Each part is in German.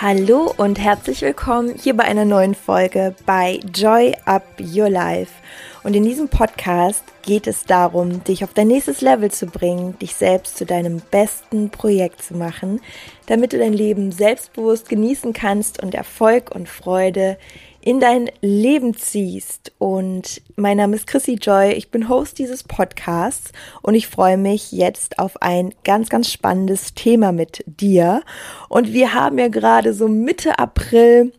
Hallo und herzlich willkommen hier bei einer neuen Folge bei Joy Up Your Life. Und in diesem Podcast geht es darum, dich auf dein nächstes Level zu bringen, dich selbst zu deinem besten Projekt zu machen, damit du dein Leben selbstbewusst genießen kannst und Erfolg und Freude in dein Leben ziehst. Und mein Name ist Chrissy Joy, ich bin Host dieses Podcasts und ich freue mich jetzt auf ein ganz, ganz spannendes Thema mit dir. Und wir haben ja gerade so Mitte April.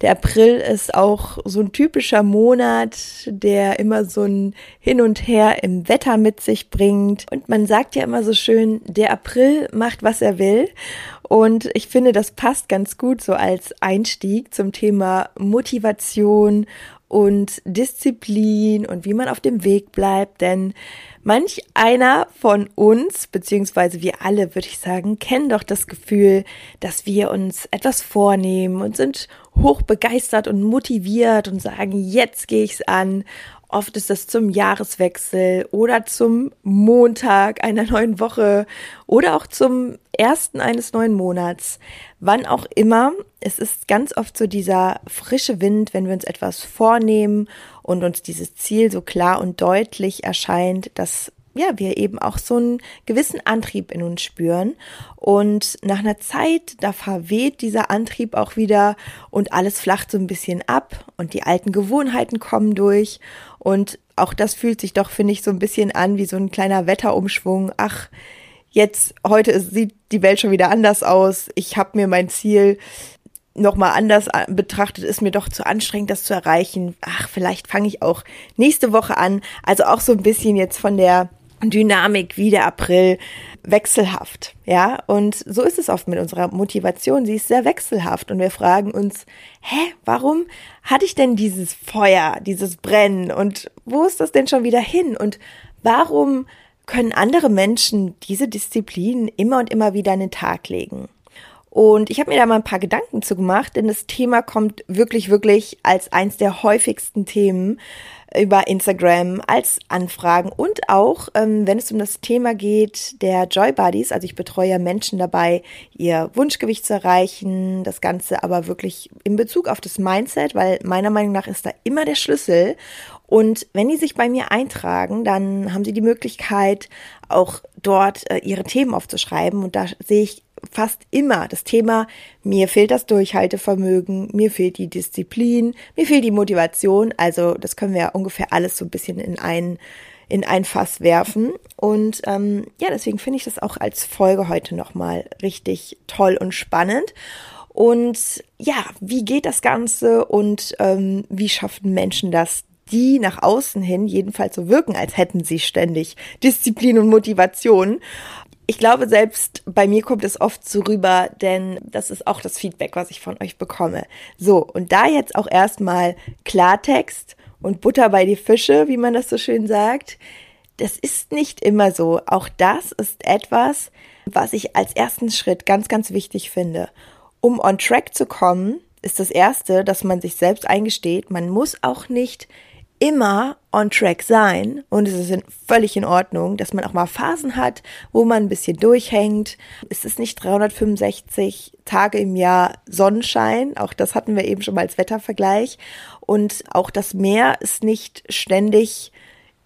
Der April ist auch so ein typischer Monat, der immer so ein Hin und Her im Wetter mit sich bringt. Und man sagt ja immer so schön, der April macht, was er will. Und ich finde, das passt ganz gut so als Einstieg zum Thema Motivation und Disziplin und wie man auf dem Weg bleibt, denn manch einer von uns, beziehungsweise wir alle, würde ich sagen, kennen doch das Gefühl, dass wir uns etwas vornehmen und sind hoch begeistert und motiviert und sagen, jetzt gehe ich's an Oft ist es zum Jahreswechsel oder zum Montag einer neuen Woche oder auch zum ersten eines neuen Monats. Wann auch immer. Es ist ganz oft so dieser frische Wind, wenn wir uns etwas vornehmen und uns dieses Ziel so klar und deutlich erscheint, dass ja, wir eben auch so einen gewissen Antrieb in uns spüren. Und nach einer Zeit, da verweht dieser Antrieb auch wieder und alles flacht so ein bisschen ab und die alten Gewohnheiten kommen durch. Und auch das fühlt sich doch, finde ich, so ein bisschen an wie so ein kleiner Wetterumschwung. Ach, jetzt, heute sieht die Welt schon wieder anders aus. Ich habe mir mein Ziel nochmal anders betrachtet, ist mir doch zu anstrengend, das zu erreichen. Ach, vielleicht fange ich auch nächste Woche an. Also auch so ein bisschen jetzt von der Dynamik wie der April wechselhaft, ja? Und so ist es oft mit unserer Motivation. Sie ist sehr wechselhaft und wir fragen uns, hä, warum hatte ich denn dieses Feuer, dieses Brennen und wo ist das denn schon wieder hin? Und warum können andere Menschen diese Disziplin immer und immer wieder an den Tag legen? Und ich habe mir da mal ein paar Gedanken zu gemacht, denn das Thema kommt wirklich, wirklich als eins der häufigsten Themen über Instagram als Anfragen und auch, ähm, wenn es um das Thema geht der Joy Buddies, also ich betreue Menschen dabei, ihr Wunschgewicht zu erreichen, das Ganze aber wirklich in Bezug auf das Mindset, weil meiner Meinung nach ist da immer der Schlüssel. Und wenn die sich bei mir eintragen, dann haben sie die Möglichkeit, auch dort äh, ihre Themen aufzuschreiben. Und da sehe ich fast immer das Thema, mir fehlt das Durchhaltevermögen, mir fehlt die Disziplin, mir fehlt die Motivation. Also das können wir ja ungefähr alles so ein bisschen in ein, in ein Fass werfen. Und ähm, ja, deswegen finde ich das auch als Folge heute nochmal richtig toll und spannend. Und ja, wie geht das Ganze und ähm, wie schaffen Menschen das, die nach außen hin jedenfalls so wirken, als hätten sie ständig Disziplin und Motivation ich glaube, selbst bei mir kommt es oft so rüber, denn das ist auch das Feedback, was ich von euch bekomme. So, und da jetzt auch erstmal Klartext und Butter bei die Fische, wie man das so schön sagt. Das ist nicht immer so. Auch das ist etwas, was ich als ersten Schritt ganz, ganz wichtig finde. Um on track zu kommen, ist das erste, dass man sich selbst eingesteht, man muss auch nicht immer on track sein und es ist völlig in Ordnung, dass man auch mal Phasen hat, wo man ein bisschen durchhängt. Es ist nicht 365 Tage im Jahr Sonnenschein, auch das hatten wir eben schon mal als Wettervergleich und auch das Meer ist nicht ständig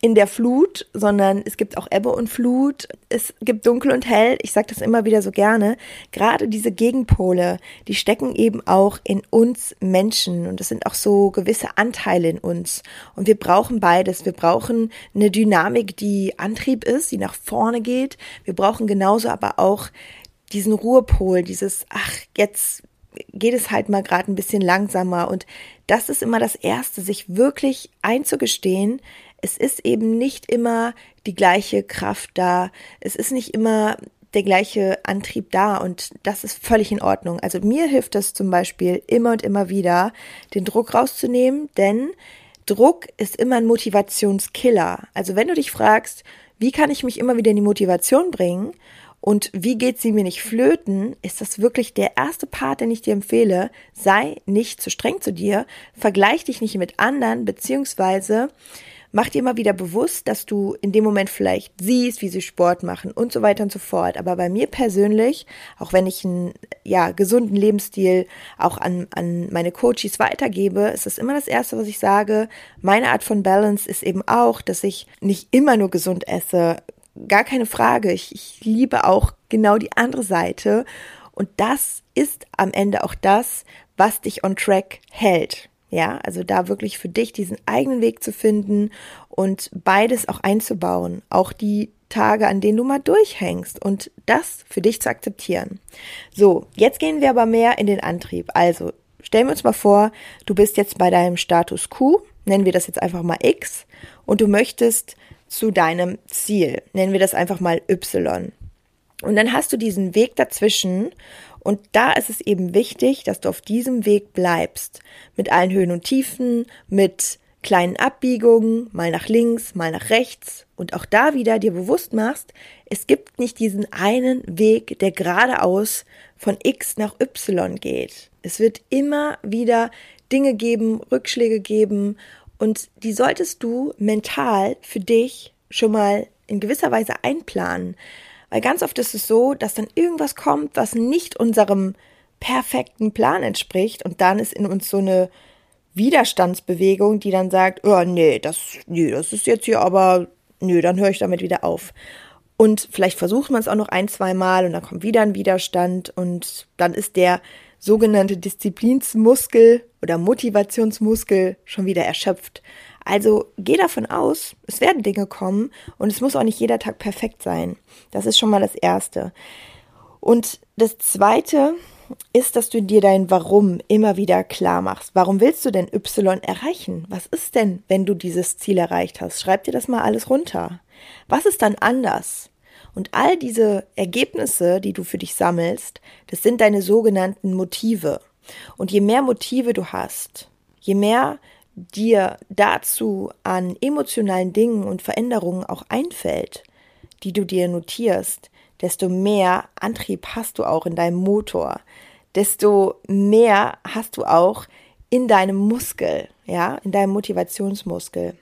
in der Flut, sondern es gibt auch Ebbe und Flut, es gibt dunkel und hell, ich sage das immer wieder so gerne, gerade diese Gegenpole, die stecken eben auch in uns Menschen. Und es sind auch so gewisse Anteile in uns. Und wir brauchen beides, wir brauchen eine Dynamik, die Antrieb ist, die nach vorne geht, wir brauchen genauso aber auch diesen Ruhepol, dieses, ach, jetzt geht es halt mal gerade ein bisschen langsamer. Und das ist immer das Erste, sich wirklich einzugestehen, es ist eben nicht immer die gleiche Kraft da. Es ist nicht immer der gleiche Antrieb da und das ist völlig in Ordnung. Also mir hilft es zum Beispiel immer und immer wieder, den Druck rauszunehmen, denn Druck ist immer ein Motivationskiller. Also wenn du dich fragst, wie kann ich mich immer wieder in die Motivation bringen und wie geht sie mir nicht flöten, ist das wirklich der erste Part, den ich dir empfehle. Sei nicht zu streng zu dir, vergleich dich nicht mit anderen, beziehungsweise mach dir immer wieder bewusst, dass du in dem Moment vielleicht siehst, wie sie Sport machen und so weiter und so fort. Aber bei mir persönlich, auch wenn ich einen ja, gesunden Lebensstil auch an, an meine Coaches weitergebe, ist das immer das Erste, was ich sage. Meine Art von Balance ist eben auch, dass ich nicht immer nur gesund esse. Gar keine Frage. Ich, ich liebe auch genau die andere Seite. Und das ist am Ende auch das, was dich on track hält. Ja, also da wirklich für dich diesen eigenen Weg zu finden und beides auch einzubauen. Auch die Tage, an denen du mal durchhängst und das für dich zu akzeptieren. So, jetzt gehen wir aber mehr in den Antrieb. Also, stellen wir uns mal vor, du bist jetzt bei deinem Status Q, nennen wir das jetzt einfach mal X, und du möchtest zu deinem Ziel, nennen wir das einfach mal Y. Und dann hast du diesen Weg dazwischen und da ist es eben wichtig, dass du auf diesem Weg bleibst. Mit allen Höhen und Tiefen, mit kleinen Abbiegungen, mal nach links, mal nach rechts. Und auch da wieder dir bewusst machst, es gibt nicht diesen einen Weg, der geradeaus von X nach Y geht. Es wird immer wieder Dinge geben, Rückschläge geben. Und die solltest du mental für dich schon mal in gewisser Weise einplanen. Weil ganz oft ist es so, dass dann irgendwas kommt, was nicht unserem perfekten Plan entspricht und dann ist in uns so eine Widerstandsbewegung, die dann sagt, oh nee, das, nee, das ist jetzt hier aber, nö, dann höre ich damit wieder auf. Und vielleicht versucht man es auch noch ein, zwei Mal und dann kommt wieder ein Widerstand und dann ist der sogenannte Disziplinsmuskel oder Motivationsmuskel schon wieder erschöpft. Also geh davon aus, es werden Dinge kommen und es muss auch nicht jeder Tag perfekt sein. Das ist schon mal das Erste. Und das Zweite ist, dass du dir dein Warum immer wieder klar machst. Warum willst du denn Y erreichen? Was ist denn, wenn du dieses Ziel erreicht hast? Schreib dir das mal alles runter. Was ist dann anders? Und all diese Ergebnisse, die du für dich sammelst, das sind deine sogenannten Motive. Und je mehr Motive du hast, je mehr dir dazu an emotionalen Dingen und Veränderungen auch einfällt, die du dir notierst, desto mehr Antrieb hast du auch in deinem Motor, desto mehr hast du auch in deinem Muskel, ja, in deinem Motivationsmuskel.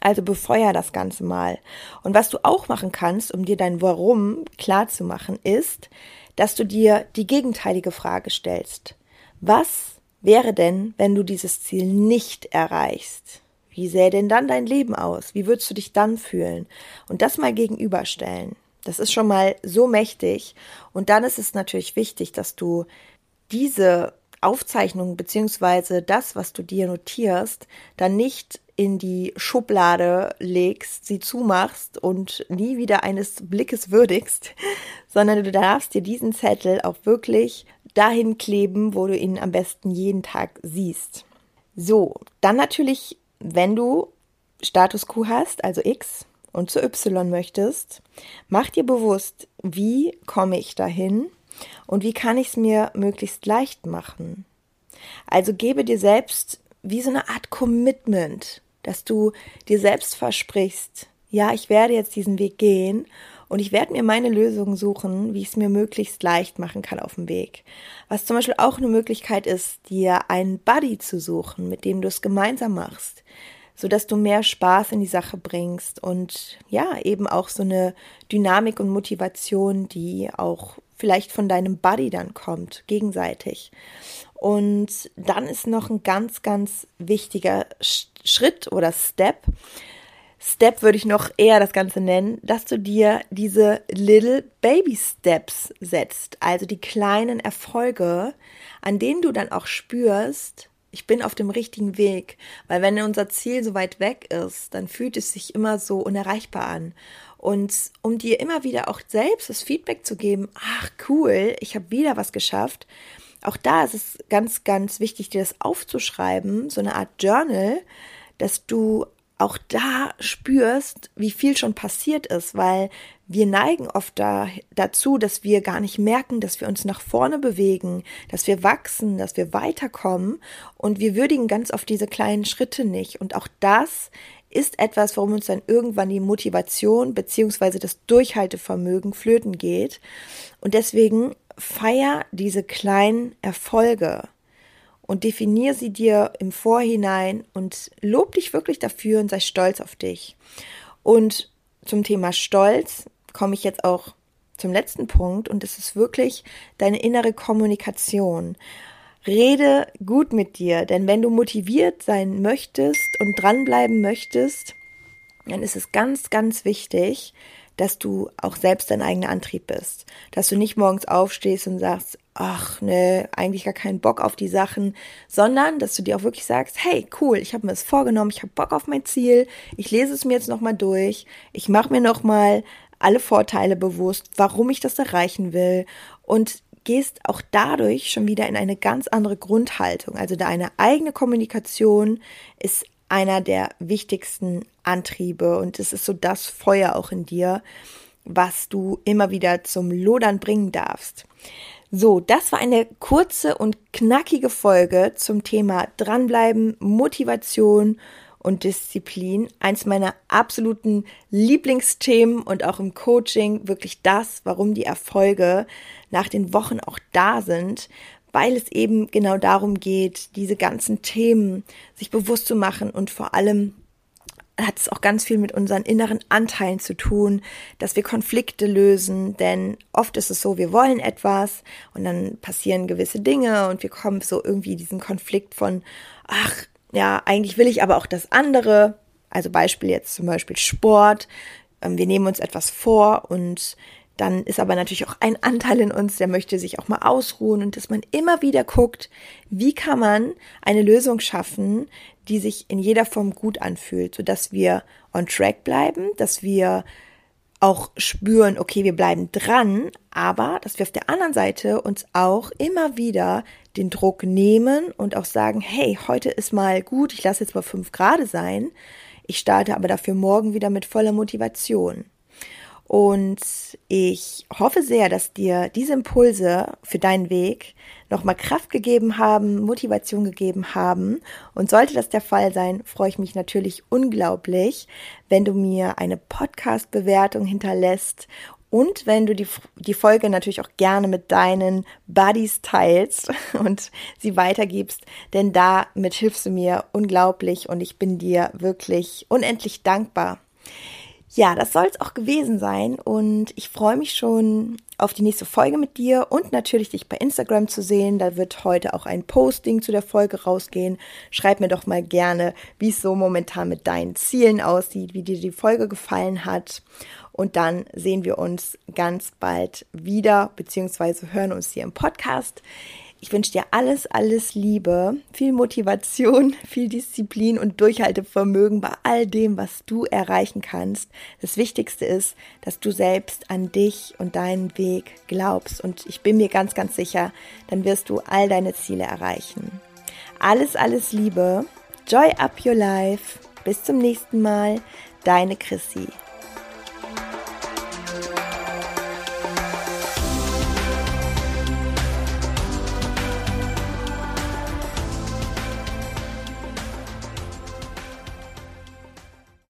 Also befeuer das Ganze mal. Und was du auch machen kannst, um dir dein Warum klar zu machen, ist, dass du dir die gegenteilige Frage stellst. Was wäre denn, wenn du dieses Ziel nicht erreichst? Wie sähe denn dann dein Leben aus? Wie würdest du dich dann fühlen? Und das mal gegenüberstellen. Das ist schon mal so mächtig. Und dann ist es natürlich wichtig, dass du diese Aufzeichnung beziehungsweise das, was du dir notierst, dann nicht in die Schublade legst, sie zumachst und nie wieder eines Blickes würdigst, sondern du darfst dir diesen Zettel auch wirklich dahin kleben, wo du ihn am besten jeden Tag siehst. So, dann natürlich, wenn du Status Q hast, also X, und zu Y möchtest, mach dir bewusst, wie komme ich dahin und wie kann ich es mir möglichst leicht machen. Also gebe dir selbst wie so eine Art Commitment, dass du dir selbst versprichst, ja, ich werde jetzt diesen Weg gehen und ich werde mir meine Lösungen suchen, wie ich es mir möglichst leicht machen kann auf dem Weg. Was zum Beispiel auch eine Möglichkeit ist, dir einen Buddy zu suchen, mit dem du es gemeinsam machst, so dass du mehr Spaß in die Sache bringst und ja, eben auch so eine Dynamik und Motivation, die auch vielleicht von deinem Buddy dann kommt, gegenseitig. Und dann ist noch ein ganz, ganz wichtiger Schritt oder Step, Step würde ich noch eher das Ganze nennen, dass du dir diese Little Baby Steps setzt, also die kleinen Erfolge, an denen du dann auch spürst, ich bin auf dem richtigen Weg, weil wenn unser Ziel so weit weg ist, dann fühlt es sich immer so unerreichbar an. Und um dir immer wieder auch selbst das Feedback zu geben, ach cool, ich habe wieder was geschafft, auch da ist es ganz, ganz wichtig, dir das aufzuschreiben, so eine Art Journal, dass du auch da spürst, wie viel schon passiert ist, weil wir neigen oft da, dazu, dass wir gar nicht merken, dass wir uns nach vorne bewegen, dass wir wachsen, dass wir weiterkommen und wir würdigen ganz oft diese kleinen Schritte nicht. Und auch das ist etwas, warum uns dann irgendwann die Motivation beziehungsweise das Durchhaltevermögen flöten geht. Und deswegen feier diese kleinen Erfolge. Und definier sie dir im Vorhinein und lob dich wirklich dafür und sei stolz auf dich. Und zum Thema Stolz komme ich jetzt auch zum letzten Punkt und es ist wirklich deine innere Kommunikation. Rede gut mit dir, denn wenn du motiviert sein möchtest und dranbleiben möchtest, dann ist es ganz, ganz wichtig, dass du auch selbst dein eigener Antrieb bist. Dass du nicht morgens aufstehst und sagst, ach ne, eigentlich gar keinen Bock auf die Sachen, sondern dass du dir auch wirklich sagst, hey, cool, ich habe mir das vorgenommen, ich habe Bock auf mein Ziel, ich lese es mir jetzt nochmal durch, ich mache mir nochmal alle Vorteile bewusst, warum ich das erreichen will und gehst auch dadurch schon wieder in eine ganz andere Grundhaltung. Also deine eigene Kommunikation ist einer der wichtigsten Antriebe und es ist so das Feuer auch in dir, was du immer wieder zum Lodern bringen darfst. So, das war eine kurze und knackige Folge zum Thema Dranbleiben, Motivation und Disziplin. Eins meiner absoluten Lieblingsthemen und auch im Coaching wirklich das, warum die Erfolge nach den Wochen auch da sind, weil es eben genau darum geht, diese ganzen Themen sich bewusst zu machen und vor allem hat es auch ganz viel mit unseren inneren Anteilen zu tun, dass wir Konflikte lösen, denn oft ist es so, wir wollen etwas und dann passieren gewisse Dinge und wir kommen so irgendwie diesen Konflikt von, ach, ja, eigentlich will ich aber auch das andere. Also Beispiel jetzt zum Beispiel Sport. Ähm, wir nehmen uns etwas vor und dann ist aber natürlich auch ein Anteil in uns, der möchte sich auch mal ausruhen und dass man immer wieder guckt, wie kann man eine Lösung schaffen, die sich in jeder Form gut anfühlt, sodass wir on track bleiben, dass wir auch spüren, okay, wir bleiben dran, aber dass wir auf der anderen Seite uns auch immer wieder den Druck nehmen und auch sagen, hey, heute ist mal gut, ich lasse jetzt mal fünf Grad sein, ich starte aber dafür morgen wieder mit voller Motivation. Und ich hoffe sehr, dass dir diese Impulse für deinen Weg nochmal Kraft gegeben haben, Motivation gegeben haben. Und sollte das der Fall sein, freue ich mich natürlich unglaublich, wenn du mir eine Podcast-Bewertung hinterlässt und wenn du die, die Folge natürlich auch gerne mit deinen Buddies teilst und sie weitergibst, denn damit hilfst du mir unglaublich und ich bin dir wirklich unendlich dankbar. Ja, das soll es auch gewesen sein und ich freue mich schon auf die nächste Folge mit dir und natürlich dich bei Instagram zu sehen. Da wird heute auch ein Posting zu der Folge rausgehen. Schreib mir doch mal gerne, wie es so momentan mit deinen Zielen aussieht, wie dir die Folge gefallen hat. Und dann sehen wir uns ganz bald wieder, beziehungsweise hören uns hier im Podcast. Ich wünsche dir alles, alles Liebe, viel Motivation, viel Disziplin und Durchhaltevermögen bei all dem, was du erreichen kannst. Das Wichtigste ist, dass du selbst an dich und deinen Weg glaubst. Und ich bin mir ganz, ganz sicher, dann wirst du all deine Ziele erreichen. Alles, alles Liebe. Joy up your life. Bis zum nächsten Mal. Deine Chrissy.